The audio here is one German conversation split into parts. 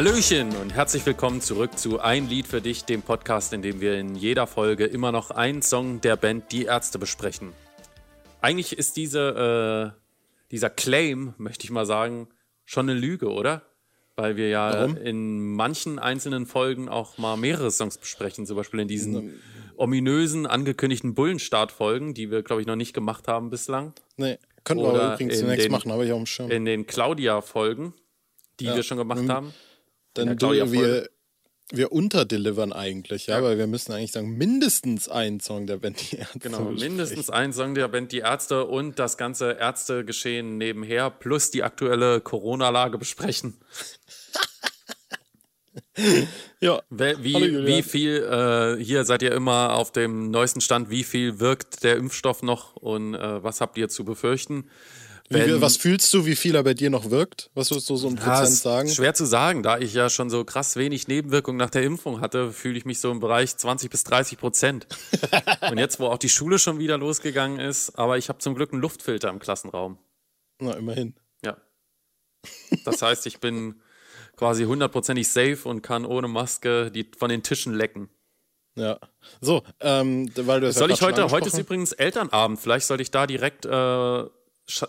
Hallöchen und herzlich willkommen zurück zu Ein Lied für dich, dem Podcast, in dem wir in jeder Folge immer noch einen Song der Band Die Ärzte besprechen. Eigentlich ist diese, äh, dieser Claim, möchte ich mal sagen, schon eine Lüge, oder? Weil wir ja Warum? in manchen einzelnen Folgen auch mal mehrere Songs besprechen, zum Beispiel in diesen ominösen, angekündigten Bullenstartfolgen, die wir, glaube ich, noch nicht gemacht haben bislang. Nee, könnten wir übrigens in demnächst den- machen, habe ich auf dem Schirm. In den Claudia-Folgen, die Ja. wir schon gemacht Mhm. haben. Du, Claudia-Folge. wir, wir unterdelivern eigentlich, ja, Ja. weil wir müssen eigentlich sagen, mindestens einen Song der Band die Ärzte Genau, mindestens ein Song der Band Die Ärzte und das ganze Ärztegeschehen nebenher plus die aktuelle Corona-Lage besprechen. Ja, Wie, Julian. wie viel, äh, hier seid ihr immer auf dem neuesten Stand, wie viel wirkt der Impfstoff noch und äh, was habt ihr zu befürchten? Wie, was fühlst du, wie viel er bei dir noch wirkt? Was würdest du so ein Ja, Prozent sagen? Schwer zu sagen, da ich ja schon so krass wenig Nebenwirkungen nach der Impfung hatte, fühle ich mich so im Bereich 20 bis 30 Prozent. und jetzt, wo auch die Schule schon wieder losgegangen ist, aber ich habe zum Glück einen Luftfilter im Klassenraum. Na, immerhin. Ja. Das heißt, ich bin quasi hundertprozentig safe und kann ohne Maske die von den Tischen lecken. Ja. So, ähm, weil du es ja Soll ich grad schon heute, heute ist übrigens Elternabend, vielleicht sollte ich da direkt, äh,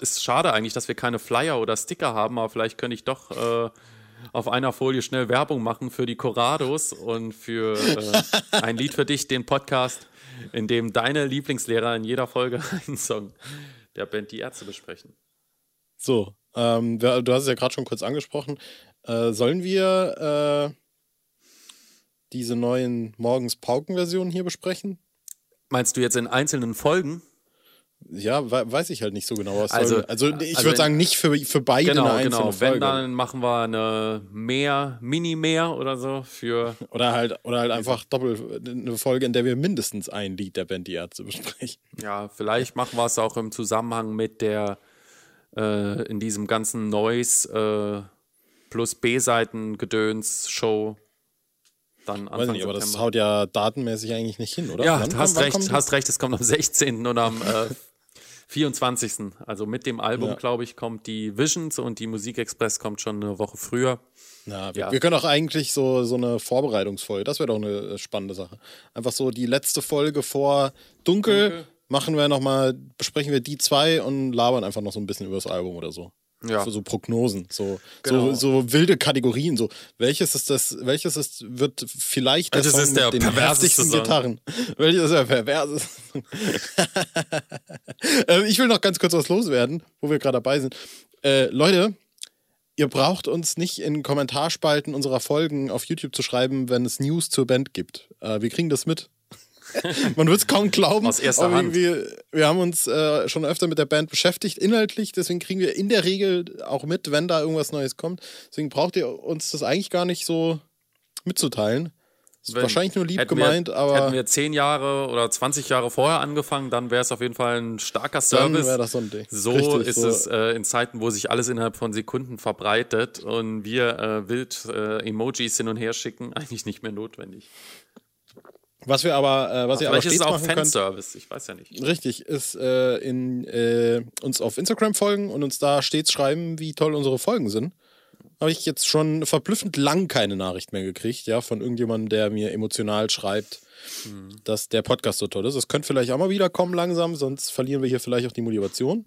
ist schade eigentlich, dass wir keine Flyer oder Sticker haben, aber vielleicht könnte ich doch äh, auf einer Folie schnell Werbung machen für die Corrados und für äh, ein Lied für dich, den Podcast, in dem deine Lieblingslehrer in jeder Folge einen Song der Band Die Ärzte besprechen. So, ähm, du hast es ja gerade schon kurz angesprochen. Äh, sollen wir äh, diese neuen Morgens-Pauken-Versionen hier besprechen? Meinst du jetzt in einzelnen Folgen? Ja, we weiß ich halt nicht so genau. Was Also- soll, also ich also würde sagen, nicht für, für beide Genau, eine einzelne genau. Folge. Wenn, dann machen wir eine mehr, Mini-Mehr oder so für. Oder halt, oder halt einfach doppelt eine Folge, in der wir mindestens ein Lied der Band Die Ärzte besprechen. Ja, vielleicht machen wir es auch im Zusammenhang mit der, äh, in diesem ganzen Noise äh, plus B-Seiten-Gedöns-Show. Dann Anfang Weiß nicht, aber das September. haut ja datenmäßig eigentlich nicht hin, oder? Ja, Wann hast wann recht, hast recht, es kommt am 16. und am äh, 24. Also mit dem Album, Ja. glaube ich, kommt die Visions und die Musikexpress kommt schon eine Woche früher. Na, wir, Ja. wir können auch eigentlich so, so eine Vorbereitungsfolge, das wäre doch eine äh, spannende Sache. Einfach so die letzte Folge vor Dunkel, Dunkel. machen wir nochmal, besprechen wir die zwei und labern einfach noch so ein bisschen über das Album oder so. Ja. Für so Prognosen, so, Genau. so, so wilde Kategorien, so welches ist das, welches ist, wird vielleicht der Welches Song der mit den perverseste heftigsten Song? Gitarren? welches ist der perverseste äh, ich will noch ganz kurz was loswerden, wo wir gerade dabei sind. Äh, Leute, Ihr braucht uns nicht in Kommentarspalten unserer Folgen auf YouTube zu schreiben, wenn es News zur Band gibt. Äh, wir kriegen das mit. Man wird es kaum glauben. Aus erster aber Hand. Wir, haben uns äh, schon öfter mit der Band beschäftigt, inhaltlich. Deswegen kriegen wir in der Regel auch mit, wenn da irgendwas Neues kommt. Deswegen braucht ihr uns das eigentlich gar nicht so mitzuteilen. Ist Wenn- wahrscheinlich nur lieb gemeint, wir, aber Hätten wir 10 Jahre oder 20 Jahre vorher angefangen, dann wäre es auf jeden Fall ein starker dann Service. wäre das so ein Ding. So Richtig, ist so. es äh, in Zeiten, wo sich alles innerhalb von Sekunden verbreitet und wir äh, wild äh, Emojis hin und her schicken, eigentlich nicht mehr notwendig. Was wir aber, äh, was ihr aber Vielleicht ist es stets auch machen könnt, Fanservice, ich weiß ja nicht. Richtig, ist äh, in, äh, uns auf Instagram folgen und uns da stets schreiben, wie toll unsere Folgen sind. Habe ich jetzt schon verblüffend lang keine Nachricht mehr gekriegt, ja, von irgendjemandem, der mir emotional schreibt, dass der Podcast so toll ist. Es könnte vielleicht auch mal wieder kommen langsam, sonst verlieren wir hier vielleicht auch die Motivation.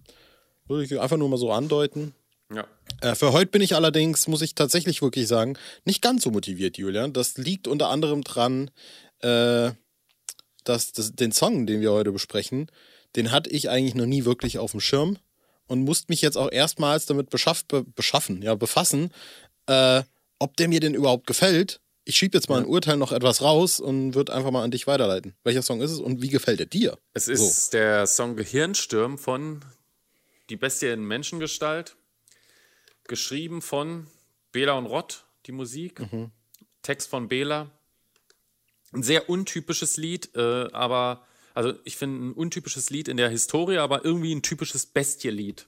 Würde ich einfach nur mal so andeuten. Ja. Äh, für heute bin ich allerdings, muss ich tatsächlich wirklich sagen, nicht ganz so motiviert, Julian. Das liegt unter anderem dran, äh, dass das, den Song, den wir heute besprechen, den hatte ich eigentlich noch nie wirklich auf dem Schirm und musste mich jetzt auch erstmals damit beschaff, be, beschaffen, ja, befassen, äh, ob der mir denn überhaupt gefällt. Ich schiebe jetzt mal ein Urteil noch etwas raus und würde einfach mal an dich weiterleiten. Welcher Song ist es und wie gefällt er dir? Es ist der Song Gehirnsturm von Die Bestie in Menschengestalt, geschrieben von Bela und Rott, die Musik, Text von Bela. Ein sehr untypisches Lied, äh, aber, also ich finde ein untypisches Lied in der Historie, aber irgendwie ein typisches Bestie-Lied.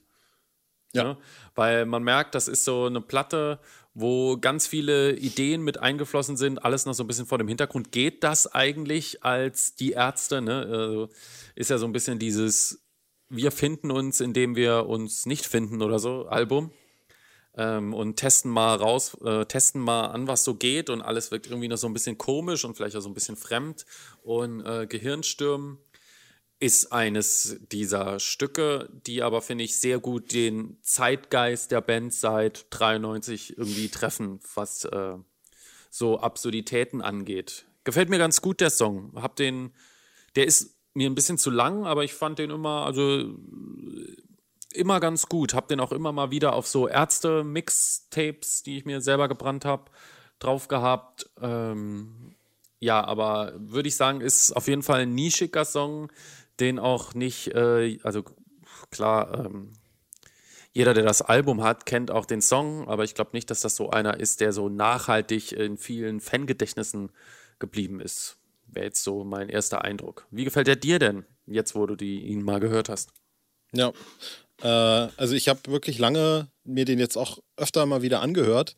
Ja. Ne? Weil man merkt, das ist so eine Platte, wo ganz viele Ideen mit eingeflossen sind, alles noch so ein bisschen vor dem Hintergrund. Geht das eigentlich als die Ärzte? Ne? Also ist ja so ein bisschen dieses Wir finden uns, indem wir uns nicht finden oder so, Album. Ähm, und testen mal raus, äh, testen mal an, was so geht und alles wirkt irgendwie noch so ein bisschen komisch und vielleicht auch so ein bisschen fremd. Und äh, Gehirnstürmen ist eines dieser Stücke, die aber, finde ich, sehr gut den Zeitgeist der Band seit 93 irgendwie treffen, was äh, so Absurditäten angeht. Gefällt mir ganz gut der Song. Hab den, der ist mir ein bisschen zu lang, aber ich fand den immer, also immer ganz gut. Hab den auch immer mal wieder auf so Ärzte-Mixtapes, die ich mir selber gebrannt habe, drauf gehabt. Ähm, ja, aber würde ich sagen, ist auf jeden Fall ein nischiger Song, den auch nicht, äh, also klar, ähm, jeder, der das Album hat, kennt auch den Song, aber ich glaube nicht, dass das so einer ist, der so nachhaltig in vielen Fangedächtnissen geblieben ist. Wäre jetzt so mein erster Eindruck. Wie gefällt er dir denn, jetzt wo du die, ihn mal gehört hast? Ja, äh, also ich habe wirklich lange mir den jetzt auch öfter mal wieder angehört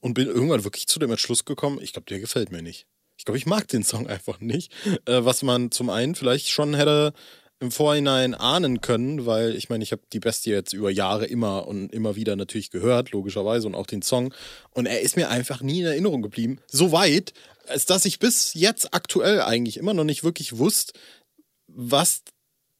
und bin irgendwann wirklich zu dem Entschluss gekommen, ich glaube, der gefällt mir nicht. Ich glaube, ich mag den Song einfach nicht. Äh, was man zum einen vielleicht schon hätte im Vorhinein ahnen können, weil ich meine, ich habe die Bestie jetzt über Jahre immer und immer wieder natürlich gehört, logischerweise, und auch den Song. Und er ist mir einfach nie in Erinnerung geblieben. So weit, als dass ich bis jetzt aktuell eigentlich immer noch nicht wirklich wusste, was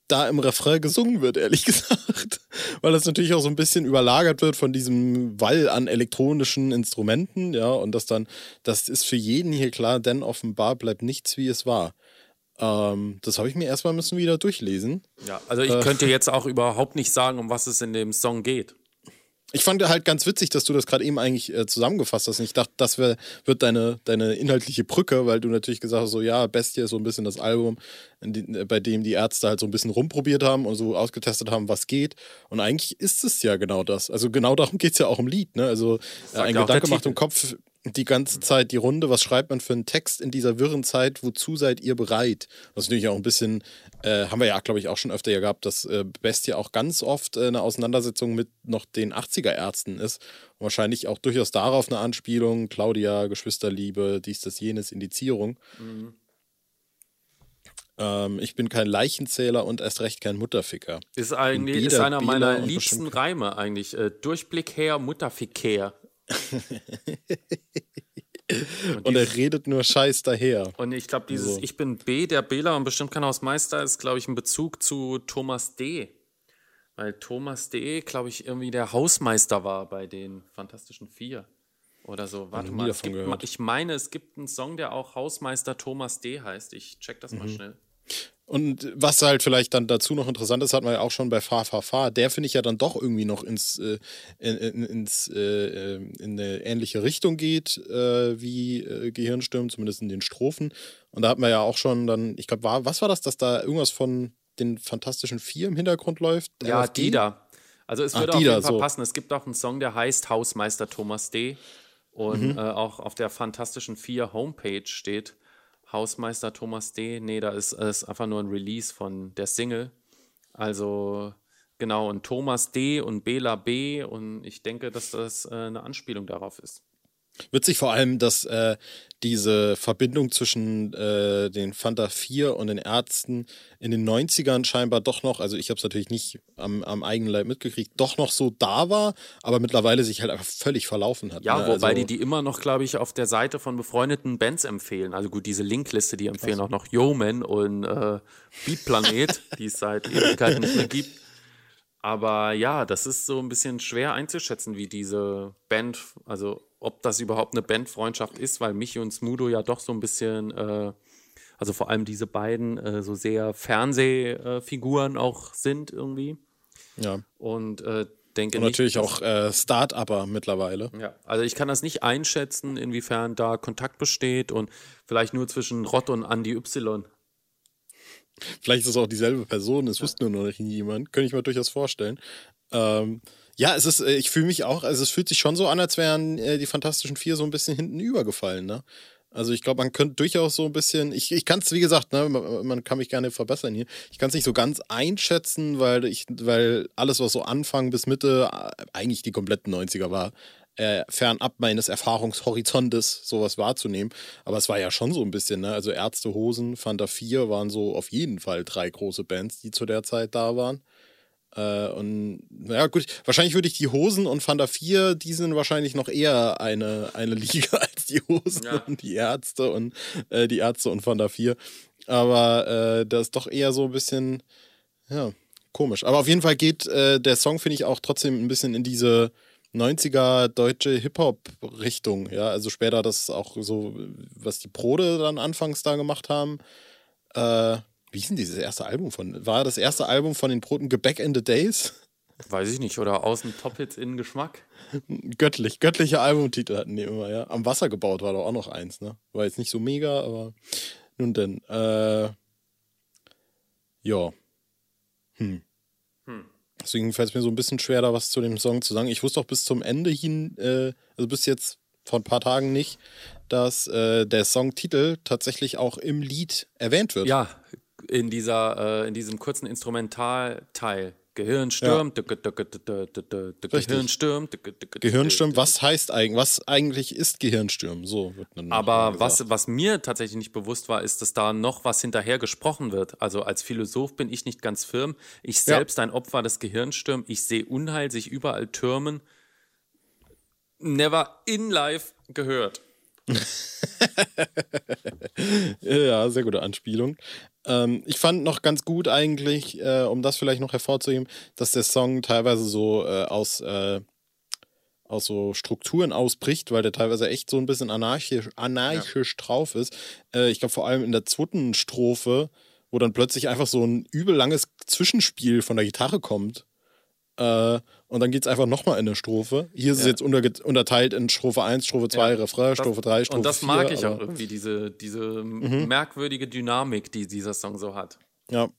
da im Refrain gesungen wird, ehrlich gesagt. Weil das natürlich auch so ein bisschen überlagert wird von diesem Wall an elektronischen Instrumenten, ja, und das dann, das ist für jeden hier klar, denn offenbar bleibt nichts, wie es war. Ähm, das habe ich mir erstmal müssen wieder durchlesen. Ja, also ich äh, könnte jetzt auch überhaupt nicht sagen, um was es in dem Song geht. Ich fand halt ganz witzig, dass du das gerade eben eigentlich äh, zusammengefasst hast. Und ich dachte, das wär, wird deine, deine inhaltliche Brücke, weil du natürlich gesagt hast, so ja, Bestie ist so ein bisschen das Album, die, äh, bei dem die Ärzte halt so ein bisschen rumprobiert haben und so ausgetestet haben, was geht. Und eigentlich ist es ja genau das. Also genau darum geht es ja auch im Lied. Ne? Also äh, ein Gedanke macht im Kopf die ganze Zeit die Runde, was schreibt man für einen Text in dieser wirren Zeit, wozu seid ihr bereit? Das ist natürlich auch ein bisschen, äh, haben wir ja, glaube ich, auch schon öfter ja gehabt, dass äh, Bestie auch ganz oft äh, eine Auseinandersetzung mit noch den 80er-Ärzten ist. Und wahrscheinlich auch durchaus darauf eine Anspielung, Claudia, Geschwisterliebe, dies, das, jenes, Indizierung. Mhm. Ähm, ich bin kein Leichenzähler und erst recht kein Mutterficker. Ist eigentlich Bieder, ist einer meiner liebsten Reime eigentlich. Äh, Durchblick her, Mutterfick her. Und, und er redet nur Scheiß daher. Und ich glaube, dieses so. Ich bin B, der Bela und bestimmt kein Hausmeister ist, glaube ich, ein Bezug zu Thomas D. Weil Thomas D., glaube ich, irgendwie der Hausmeister war bei den Fantastischen Vier. Oder so. Warte mal, gibt, ich meine, es gibt einen Song, der auch Hausmeister Thomas D. heißt. Ich check das mhm. mal schnell. Und was halt vielleicht dann dazu noch interessant ist, hat man ja auch schon bei Fa Fa Fa, der finde ich ja dann doch irgendwie noch ins, äh, in, in, ins äh, in eine ähnliche Richtung geht äh, wie äh, Gehirnstürmen, zumindest in den Strophen. Und da hat man ja auch schon dann, ich glaube, war, was war das, dass da irgendwas von den Fantastischen Vier im Hintergrund läuft? Ja, LFD? die da. Also es würde Ach, auf jeden Fall so. passen. Es gibt auch einen Song, der heißt Hausmeister Thomas D. Und mhm. Äh, auch auf der Fantastischen Vier Homepage steht Hausmeister Thomas D. Nee, da ist, ist einfach nur ein Release von der Single. Also genau, und Thomas D. und Bela B. Und ich denke, dass das äh, eine Anspielung darauf ist. Witzig vor allem, dass äh, diese Verbindung zwischen äh, den Fanta 4 und den Ärzten in den 90ern scheinbar doch noch, also ich habe es natürlich nicht am, am eigenen Leib mitgekriegt, doch noch so da war, aber mittlerweile sich halt einfach völlig verlaufen hat. Ja, ne? wobei also, die die immer noch, glaube ich, auf der Seite von befreundeten Bands empfehlen. Also gut, diese Linkliste, die empfehlen auch noch Yeoman und äh, Beatplanet, die es seit Ewigkeiten nicht mehr gibt. Aber ja, das ist so ein bisschen schwer einzuschätzen, wie diese Band, also ob das überhaupt eine Bandfreundschaft ist, weil Michi und Smudo ja doch so ein bisschen, äh, also vor allem diese beiden, äh, so sehr Fernsehfiguren auch sind irgendwie. Ja. Und äh, denke und natürlich nicht, auch äh, Start-Upper mittlerweile. Ja, also ich kann das nicht einschätzen, inwiefern da Kontakt besteht und vielleicht nur zwischen Rott und Andy Y. Vielleicht ist es auch dieselbe Person, es ja. wusste nur noch nicht jemand. Könnte ich mir durchaus vorstellen. Ähm, ja, es ist, äh, ich fühle mich auch, also es fühlt sich schon so an, als wären äh, die Fantastischen Vier so ein bisschen hinten übergefallen, ne? Also ich glaube, man könnte durchaus so ein bisschen, ich, ich kann es, wie gesagt, ne, man, man, kann mich gerne verbessern hier. Ich kann es nicht so ganz einschätzen, weil ich, weil alles, was so Anfang bis Mitte äh, eigentlich die kompletten 90er war, äh, fernab meines Erfahrungshorizontes sowas wahrzunehmen. Aber es war ja schon so ein bisschen, ne? Also Ärztehosen, Fanta 4 waren so auf jeden Fall drei große Bands, die zu der Zeit da waren. Äh, und ja, gut, wahrscheinlich würde ich die Hosen und Fanta 4, die sind wahrscheinlich noch eher eine, eine Liga als die Hosen ja. und die Ärzte und äh, die Ärzte und Fanta 4. Aber äh, das ist doch eher so ein bisschen, ja, komisch. Aber auf jeden Fall geht äh, der Song, finde ich, auch trotzdem ein bisschen in diese 90er deutsche Hip-Hop-Richtung. Ja, also später das auch so, was die Prode dann anfangs da gemacht haben. Äh, wie ist denn dieses erste Album von? War das erste Album von den Broten Gebäck in the Days? Weiß ich nicht. Oder außen Top-Hits in Geschmack? Göttlich, göttliche Albumtitel hatten die immer, ja. Am Wasser gebaut war doch auch noch eins, ne? War jetzt nicht so mega, aber nun denn. Äh, ja. Hm. Deswegen fällt es mir so ein bisschen schwer, da was zu dem Song zu sagen. Ich wusste auch bis zum Ende hin, äh, also bis jetzt vor ein paar Tagen nicht, dass äh, der Songtitel tatsächlich auch im Lied erwähnt wird. Ja, in, dieser, äh, in diesem kurzen Instrumentalteil. Gehirn stürmt, Gehirn stürmt. Gehirn stürmt, was heißt eigentlich, was eigentlich ist Gehirnstürmen? So wird dann Aber was, was mir tatsächlich nicht bewusst war, ist, dass da noch was hinterher gesprochen wird. Also als Philosoph bin ich nicht ganz firm. Ich selbst ja. ein Opfer des Gehirnsturms. Ich sehe Unheil sich überall türmen. Never in life gehört. Ja, sehr gute Anspielung. Ähm, ich fand noch ganz gut eigentlich, äh, um das vielleicht noch hervorzuheben, dass der Song teilweise so äh, aus, äh, aus so Strukturen ausbricht, weil der teilweise echt so ein bisschen anarchisch, anarchisch ja. drauf ist. Äh, ich glaube vor allem in der zweiten Strophe, wo dann plötzlich einfach so ein übel langes Zwischenspiel von der Gitarre kommt. Äh, und dann geht es einfach nochmal in eine Strophe. Hier ist ja. es jetzt unter, unterteilt in Strophe 1, Strophe 2, ja. Refrain, Strophe 3, Strophe 4. Und das mag ich auch irgendwie, diese, diese mhm. merkwürdige Dynamik, die dieser Song so hat. Ja.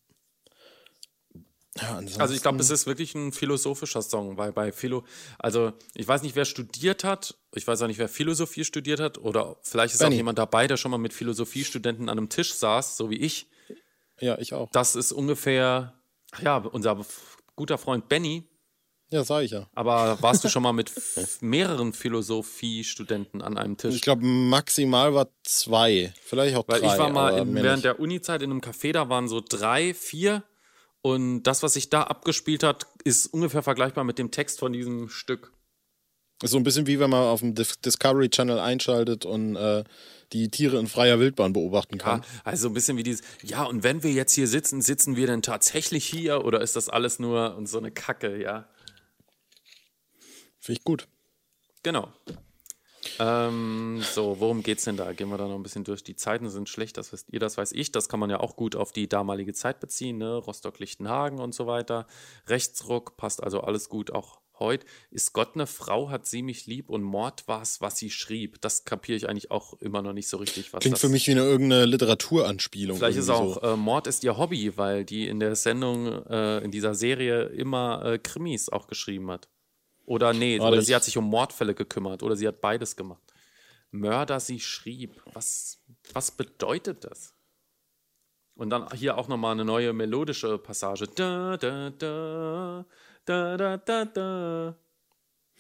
ja also ich glaube, es ist wirklich ein philosophischer Song, weil bei Philo, also ich weiß nicht, wer studiert hat, ich weiß auch nicht, wer Philosophie studiert hat, oder vielleicht ist Benny. auch jemand dabei, der schon mal mit Philosophiestudenten an einem Tisch saß, so wie ich. Ja, ich auch. Das ist ungefähr, ja, unser guter Freund Benny, ja, sag ich ja. Aber warst du schon mal mit mehreren Philosophiestudenten an einem Tisch? Ich glaube, maximal war zwei, vielleicht auch Weil drei. Weil ich war mal in, während der Uni-Zeit in einem Café, da waren so drei, vier. Und das, was sich da abgespielt hat, ist ungefähr vergleichbar mit dem Text von diesem Stück. Ist so ein bisschen wie wenn man auf dem Discovery Channel einschaltet und äh, die Tiere in freier Wildbahn beobachten kann. Ja, also ein bisschen wie dieses, ja, und wenn wir jetzt hier sitzen, sitzen wir denn tatsächlich hier oder ist das alles nur und so eine Kacke, ja? Finde ich gut. Genau. Ähm, so, worum geht's denn da? Gehen wir da noch ein bisschen durch. Die Zeiten sind schlecht, das wisst ihr, das weiß ich. Das kann man ja auch gut auf die damalige Zeit beziehen, ne? Rostock-Lichtenhagen und so weiter. Rechtsruck passt also alles gut auch heute. Ist Gott eine Frau, hat sie mich lieb und Mord war's, was sie schrieb. Das kapiere ich eigentlich auch immer noch nicht so richtig. Was Klingt das für mich wie eine irgendeine Literaturanspielung. Vielleicht ist auch so. äh, Mord ist ihr Hobby, weil die in der Sendung, äh, in dieser Serie immer äh, Krimis auch geschrieben hat. Oder nee, oder sie hat sich um Mordfälle gekümmert oder sie hat beides gemacht. Mörder, sie schrieb. Was, was bedeutet das? Und dann hier auch nochmal eine neue melodische Passage. Da, da, da, da, da, da, da.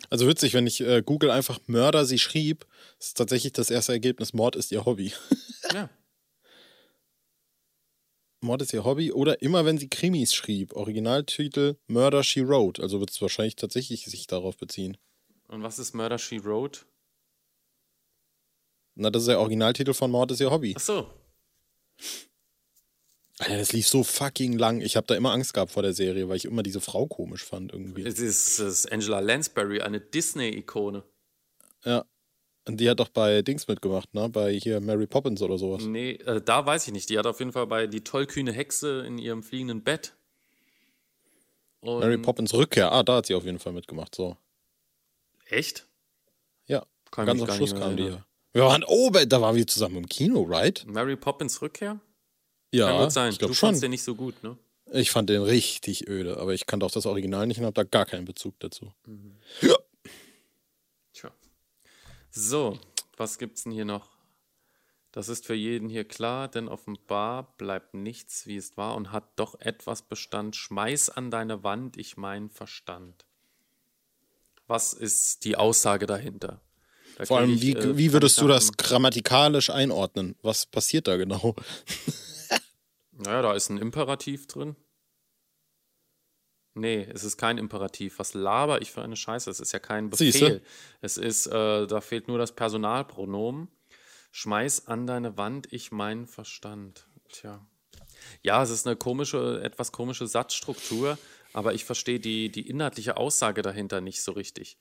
Also witzig, wenn ich äh, Google einfach Mörder, sie schrieb, ist tatsächlich das erste Ergebnis, Mord ist ihr Hobby. Mord ist ihr Hobby oder immer wenn sie Krimis schrieb. Originaltitel Murder She Wrote. Also wird es wahrscheinlich tatsächlich sich darauf beziehen. Und was ist Murder She Wrote? Na, das ist der Originaltitel von Mord ist ihr Hobby. Ach so. Alter, das lief so fucking lang. Ich habe da immer Angst gehabt vor der Serie, weil ich immer diese Frau komisch fand irgendwie. Es ist, es ist Angela Lansbury, eine Disney-Ikone. Ja, die hat doch bei Dings mitgemacht, ne? Bei hier Mary Poppins oder sowas. Nee, äh, da weiß ich nicht. Die hat auf jeden Fall bei Die tollkühne Hexe in ihrem fliegenden Bett. Und Mary Poppins Rückkehr. Ah, da hat sie auf jeden Fall mitgemacht, so. Echt? Ja. Kann Ganz am Schluss kam die ja. Wir waren oben, da waren wir zusammen im Kino, right? Mary Poppins Rückkehr? Ja, Kann gut sein. Ich du fandst den nicht so gut, ne? Ich fand den richtig öde, aber ich kannte auch das Original nicht und habe da gar keinen Bezug dazu. Mhm. Ja. So, was gibt's denn hier noch? Das ist für jeden hier klar, denn offenbar bleibt nichts, wie es war und hat doch etwas Bestand. Schmeiß an deine Wand, ich mein Verstand. Was ist die Aussage dahinter? Da Vor allem, ich, wie, äh, wie würdest du das grammatikalisch einordnen? Was passiert da genau? naja, da ist ein Imperativ drin. Nee, es ist kein Imperativ. Was laber ich für eine Scheiße? Es ist ja kein Siehste? Befehl. Es ist, äh, da fehlt nur das Personalpronomen. Schmeiß an deine Wand, ich mein Verstand. Tja. Ja, es ist eine komische, etwas komische Satzstruktur, aber ich verstehe die, die inhaltliche Aussage dahinter nicht so richtig.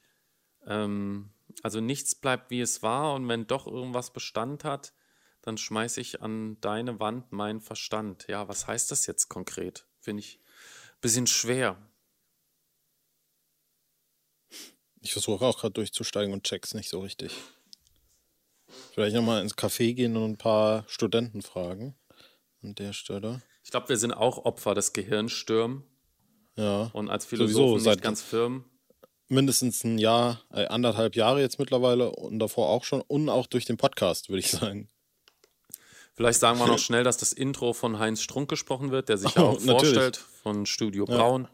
Ähm, also nichts bleibt wie es war und wenn doch irgendwas Bestand hat, dann schmeiße ich an deine Wand meinen Verstand. Ja, was heißt das jetzt konkret? Finde ich bisschen schwer. Ich versuche auch gerade durchzusteigen und check's nicht so richtig. Vielleicht nochmal ins Café gehen und ein paar Studenten fragen. An der Stelle. Ich glaube, wir sind auch Opfer des Gehirnsturm Ja. und als Sowieso, Philosophen nicht seit- ganz firm. Mindestens ein Jahr, äh, anderthalb Jahre jetzt mittlerweile und davor auch schon. Und auch durch den Podcast, würde ich sagen. Vielleicht sagen wir noch schnell, dass das Intro von Heinz Strunk gesprochen wird, der sich ja auch natürlich. vorstellt von Studio Braun.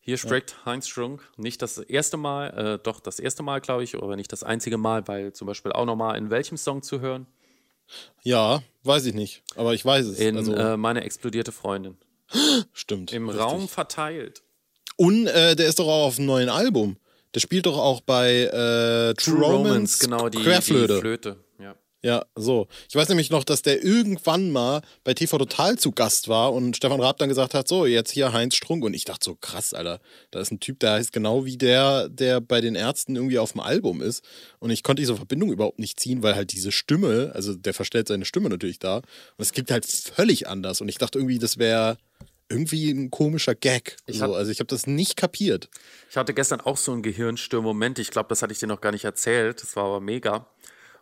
Hier spricht Heinz Strunk. Nicht das erste Mal, äh, doch das erste Mal, glaube ich, aber nicht das einzige Mal, weil zum Beispiel auch nochmal in welchem Song zu hören? Ja, weiß ich nicht. Aber ich weiß es. In also, äh, Meine explodierte Freundin. stimmt. Im richtig. Raum verteilt. Und äh, der ist doch auch auf dem neuen Album. Der spielt doch auch bei äh, True, Romance, genau, die, die. Flöte. Ja. So. Ich weiß nämlich noch, dass der irgendwann mal bei TV Total zu Gast war und Stefan Raab dann gesagt hat, so, jetzt hier Heinz Strunk. Und ich dachte so, krass, Alter, da ist ein Typ, der heißt genau wie der, der bei den Ärzten irgendwie auf dem Album ist. Und ich konnte diese Verbindung überhaupt nicht ziehen, weil halt diese Stimme, also der verstellt seine Stimme natürlich da. Und es klingt halt völlig anders. Und ich dachte irgendwie, das wäre irgendwie ein komischer Gag. Ich so, hab- also ich habe das nicht kapiert. Ich hatte gestern auch so einen Gehirnstörmoment. Ich glaube, das hatte ich dir noch gar nicht erzählt. Das war aber mega.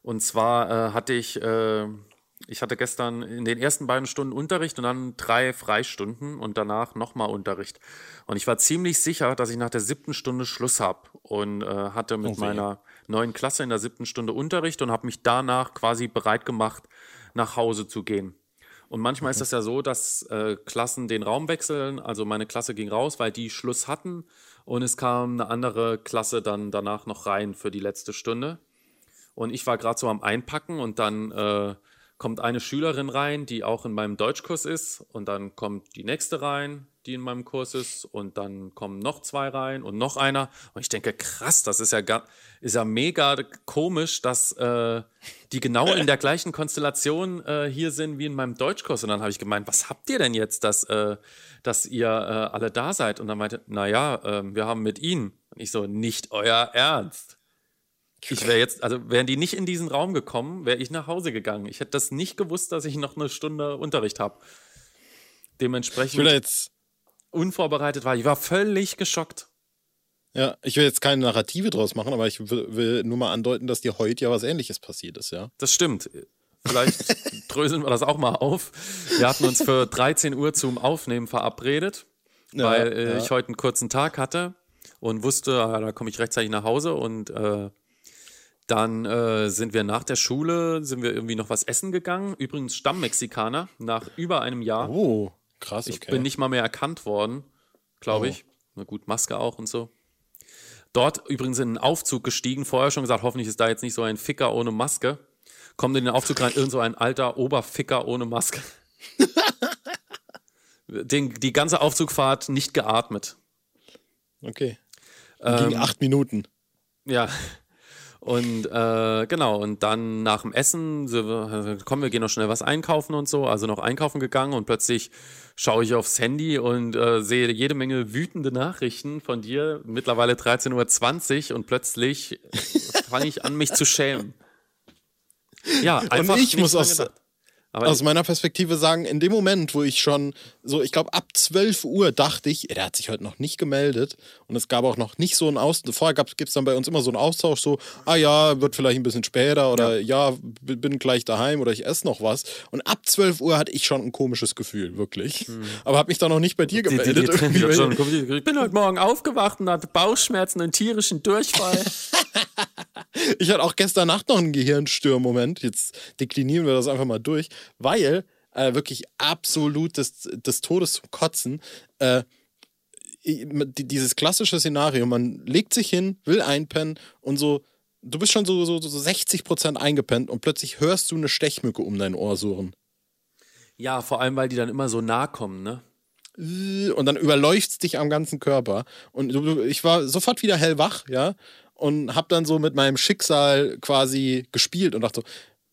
Und zwar äh, hatte ich, äh, ich hatte gestern in den ersten beiden Stunden Unterricht und dann drei Freistunden und danach nochmal Unterricht. Und ich war ziemlich sicher, dass ich nach der siebten Stunde Schluss habe und äh, hatte mit Oh weh. meiner neuen Klasse in der siebten Stunde Unterricht und habe mich danach quasi bereit gemacht, nach Hause zu gehen. Und manchmal ist das ja so, dass äh, Klassen den Raum wechseln. Also meine Klasse ging raus, weil die Schluss hatten. Und es kam eine andere Klasse dann danach noch rein für die letzte Stunde. Und ich war gerade so am Einpacken und dann äh, kommt eine Schülerin rein, die auch in meinem Deutschkurs ist. Und dann kommt die nächste rein, die in meinem Kurs ist. Und dann kommen noch zwei rein und noch einer. Und ich denke, krass, das ist ja, ist ja mega komisch, dass äh, die genau in der gleichen Konstellation äh, hier sind wie in meinem Deutschkurs. Und dann habe ich gemeint, was habt ihr denn jetzt, dass, äh, dass ihr äh, alle da seid? Und dann meinte, naja, äh, wir haben mit ihnen. Und ich so, nicht euer Ernst. Ich wäre jetzt, also wären die nicht in diesen Raum gekommen, wäre ich nach Hause gegangen. Ich hätte das nicht gewusst, dass ich noch eine Stunde Unterricht habe. Ich Dementsprechend jetzt, unvorbereitet war. Ich war völlig geschockt. ja, ich will jetzt keine Narrative draus machen, aber ich will, will nur mal andeuten, dass dir heute ja was ähnliches passiert ist, ja. Das stimmt. Vielleicht dröseln wir das auch mal auf. Wir hatten uns für 13 Uhr zum Aufnehmen verabredet, Ja, weil äh, ja. ich heute einen kurzen Tag hatte und wusste, ah, da komme ich rechtzeitig nach Hause und äh, dann äh, sind wir nach der Schule, sind wir irgendwie noch was essen gegangen. Übrigens Stammmexikaner, nach über einem Jahr. Oh, krass, Ich okay. bin nicht mal mehr erkannt worden, glaube Oh. ich. Na gut, Maske auch und so. Dort übrigens in einen Aufzug gestiegen, vorher schon gesagt, hoffentlich ist da jetzt nicht so ein Ficker ohne Maske. Kommt in den Aufzug rein, irgend so ein alter Oberficker ohne Maske. Den, die ganze Aufzugfahrt nicht geatmet. Okay. Ähm, Ging acht Minuten. Ja. Und äh, genau, und dann nach dem Essen, so, komm, wir gehen noch schnell was einkaufen und so, also noch einkaufen gegangen und plötzlich schaue ich aufs Handy und äh, sehe jede Menge wütende Nachrichten von dir, mittlerweile 13.20 Uhr und plötzlich fange ich an, mich zu schämen. Ja, einfach ich nicht muss gedacht. Aber Aus meiner Perspektive sagen, in dem Moment, wo ich schon so, ich glaube, ab 12 Uhr dachte ich, der hat sich heute noch nicht gemeldet. Und es gab auch noch nicht so einen Austausch. Vorher gibt es dann bei uns immer so einen Austausch, so, ah ja, wird vielleicht ein bisschen später oder ja, b- bin gleich daheim oder ich esse noch was. Und ab 12 Uhr hatte ich schon ein komisches Gefühl, wirklich. Aber habe mich dann noch nicht bei dir gemeldet. die, die, die, ich bin heute Morgen aufgewacht und hatte Bauchschmerzen und tierischen Durchfall. Ich hatte auch gestern Nacht noch einen Gehirnstörmoment. Jetzt deklinieren wir das einfach mal durch, weil äh, wirklich absolut des, des Todes zum Kotzen. Äh, dieses klassische Szenario, man legt sich hin, will einpennen und so, du bist schon so, so, so 60% eingepennt und plötzlich hörst du eine Stechmücke um dein Ohr surren. Ja, vor allem, weil die dann immer so nah kommen, ne? und dann überläuft's dich am ganzen Körper. Und ich war sofort wieder hellwach, ja, und hab dann so mit meinem Schicksal quasi gespielt und dachte so,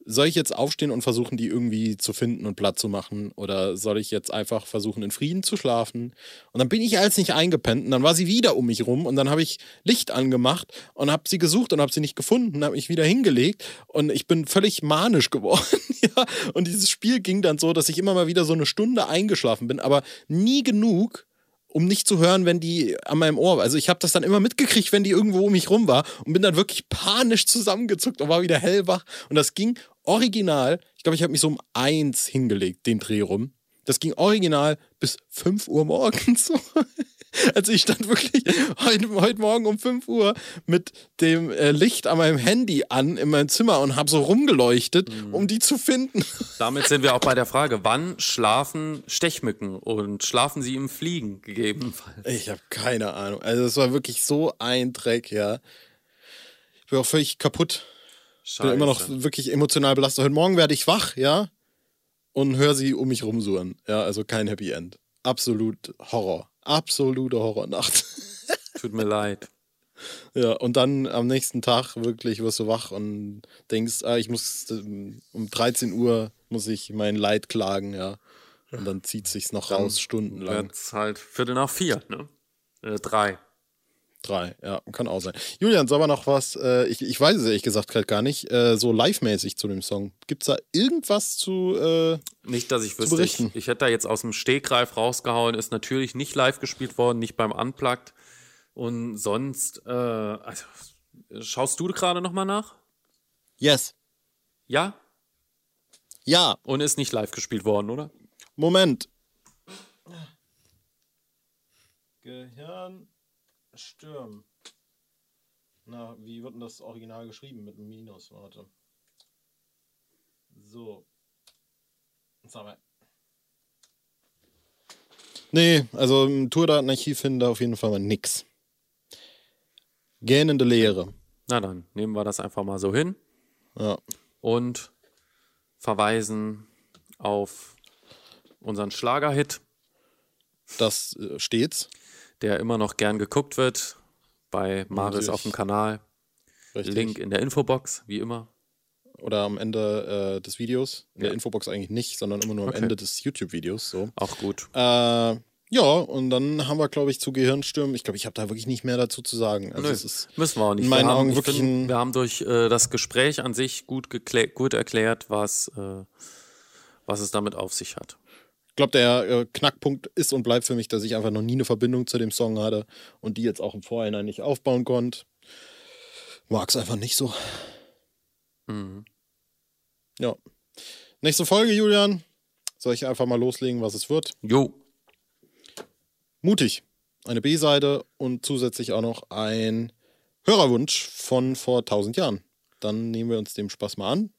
soll ich jetzt aufstehen und versuchen, die irgendwie zu finden und platt zu machen? Oder soll ich jetzt einfach versuchen, in Frieden zu schlafen? Und dann bin ich als nicht eingepennt und dann war sie wieder um mich rum und dann habe ich Licht angemacht und habe sie gesucht und habe sie nicht gefunden, habe mich wieder hingelegt und ich bin völlig manisch geworden. ja? Und dieses Spiel ging dann so, dass ich immer mal wieder so eine Stunde eingeschlafen bin, aber nie genug, um nicht zu hören, wenn die an meinem Ohr war. Also ich habe das dann immer mitgekriegt, wenn die irgendwo um mich rum war und bin dann wirklich panisch zusammengezuckt und war wieder hellwach. Und das ging original, ich glaube, ich habe mich so um eins hingelegt, den Dreh rum. Das ging original bis 5 Uhr morgens. Also ich stand wirklich heute, heute Morgen um 5 Uhr mit dem äh, Licht an meinem Handy an in meinem Zimmer und habe so rumgeleuchtet, mhm. um die zu finden. Damit sind wir auch bei der Frage, wann schlafen Stechmücken und schlafen sie im Fliegen gegebenenfalls? Ich habe keine Ahnung. Also es war wirklich so ein Dreck, ja. Ich bin auch völlig kaputt. Scheiße. Bin immer noch wirklich emotional belastet. Heute Morgen werde ich wach, ja, und höre sie um mich rumsuren. Ja, also kein Happy End. Absolut Horror absolute Horrornacht. Tut mir leid. Ja, und dann am nächsten Tag wirklich wirst du wach und denkst, ah, ich muss ähm, um 13 Uhr muss ich mein Leid klagen, ja. Und dann zieht sich's noch dann raus, stundenlang. Wird's halt Viertel nach vier, ne? Äh, drei. Drei, ja, kann auch sein. Julian, sag mal noch was, äh, ich, ich weiß es ehrlich gesagt gerade gar nicht, äh, so live-mäßig zu dem Song. Gibt es da irgendwas zu äh, Nicht, dass ich wüsste. Ich, ich hätte da jetzt aus dem Stegreif rausgehauen, ist natürlich nicht live gespielt worden, nicht beim Unplugged. Und sonst, äh, also, schaust du gerade nochmal nach? Yes. Ja? Ja. Und ist nicht live gespielt worden, oder? Moment. Gehirn Stürm. Na, wie wird denn das Original geschrieben mit einem Minus? Warte. So. Jetzt haben wir. Nee, also im Tourdatenarchiv finden da auf jeden Fall mal nix. Gähnende Leere. Na dann, nehmen wir das einfach mal so hin. Ja. Und verweisen auf unseren Schlagerhit. Das äh, steht's der immer noch gern geguckt wird bei Maris auf dem Kanal. Richtig. Link in der Infobox, wie immer. Oder am Ende äh, des Videos. In ja. der Infobox eigentlich nicht, sondern immer nur am okay. Ende des YouTube-Videos. So. Auch gut. Äh, ja, und dann haben wir, glaube ich, zu Gehirnstürmen. Ich glaube, ich habe da wirklich nicht mehr dazu zu sagen. Also Nö, müssen wir auch nicht. In meinen wir Augen haben, wirklich find, wir haben durch äh, das Gespräch an sich gut, gut erklärt, was, äh, was es damit auf sich hat. Ich glaube, der äh, Knackpunkt ist und bleibt für mich, dass ich einfach noch nie eine Verbindung zu dem Song hatte und die jetzt auch im Vorhinein nicht aufbauen konnte. Mag es einfach nicht so. Mhm. Ja. Nächste Folge, Julian. Soll ich einfach mal loslegen, was es wird? Jo. Mutig. Eine B-Seite und zusätzlich auch noch ein Hörerwunsch von vor 1000 Jahren. Dann nehmen wir uns dem Spaß mal an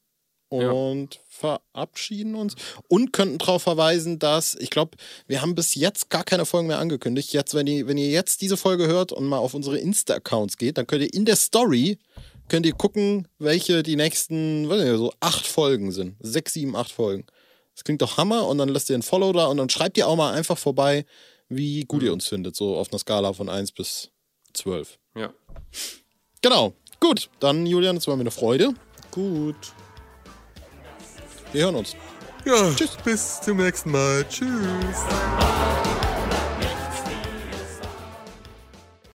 und ja. verabschieden uns. Und könnten darauf verweisen, dass, ich glaube, wir haben bis jetzt gar keine Folgen mehr angekündigt. Jetzt, wenn ihr, wenn ihr jetzt diese Folge hört und mal auf unsere Insta-Accounts geht, dann könnt ihr in der Story könnt ihr gucken, welche die nächsten, weiß nicht, so acht Folgen sind. Sechs, sieben, acht Folgen. Das klingt doch Hammer und dann lasst ihr ein Follow da und dann schreibt ihr auch mal einfach vorbei, wie gut ihr uns findet, so auf einer Skala von 1 bis 12. Ja. Genau. Gut, dann Julian, es war mir eine Freude. Gut. Wir hören uns. Ja, Tschüss. Bis zum nächsten Mal. Tschüss.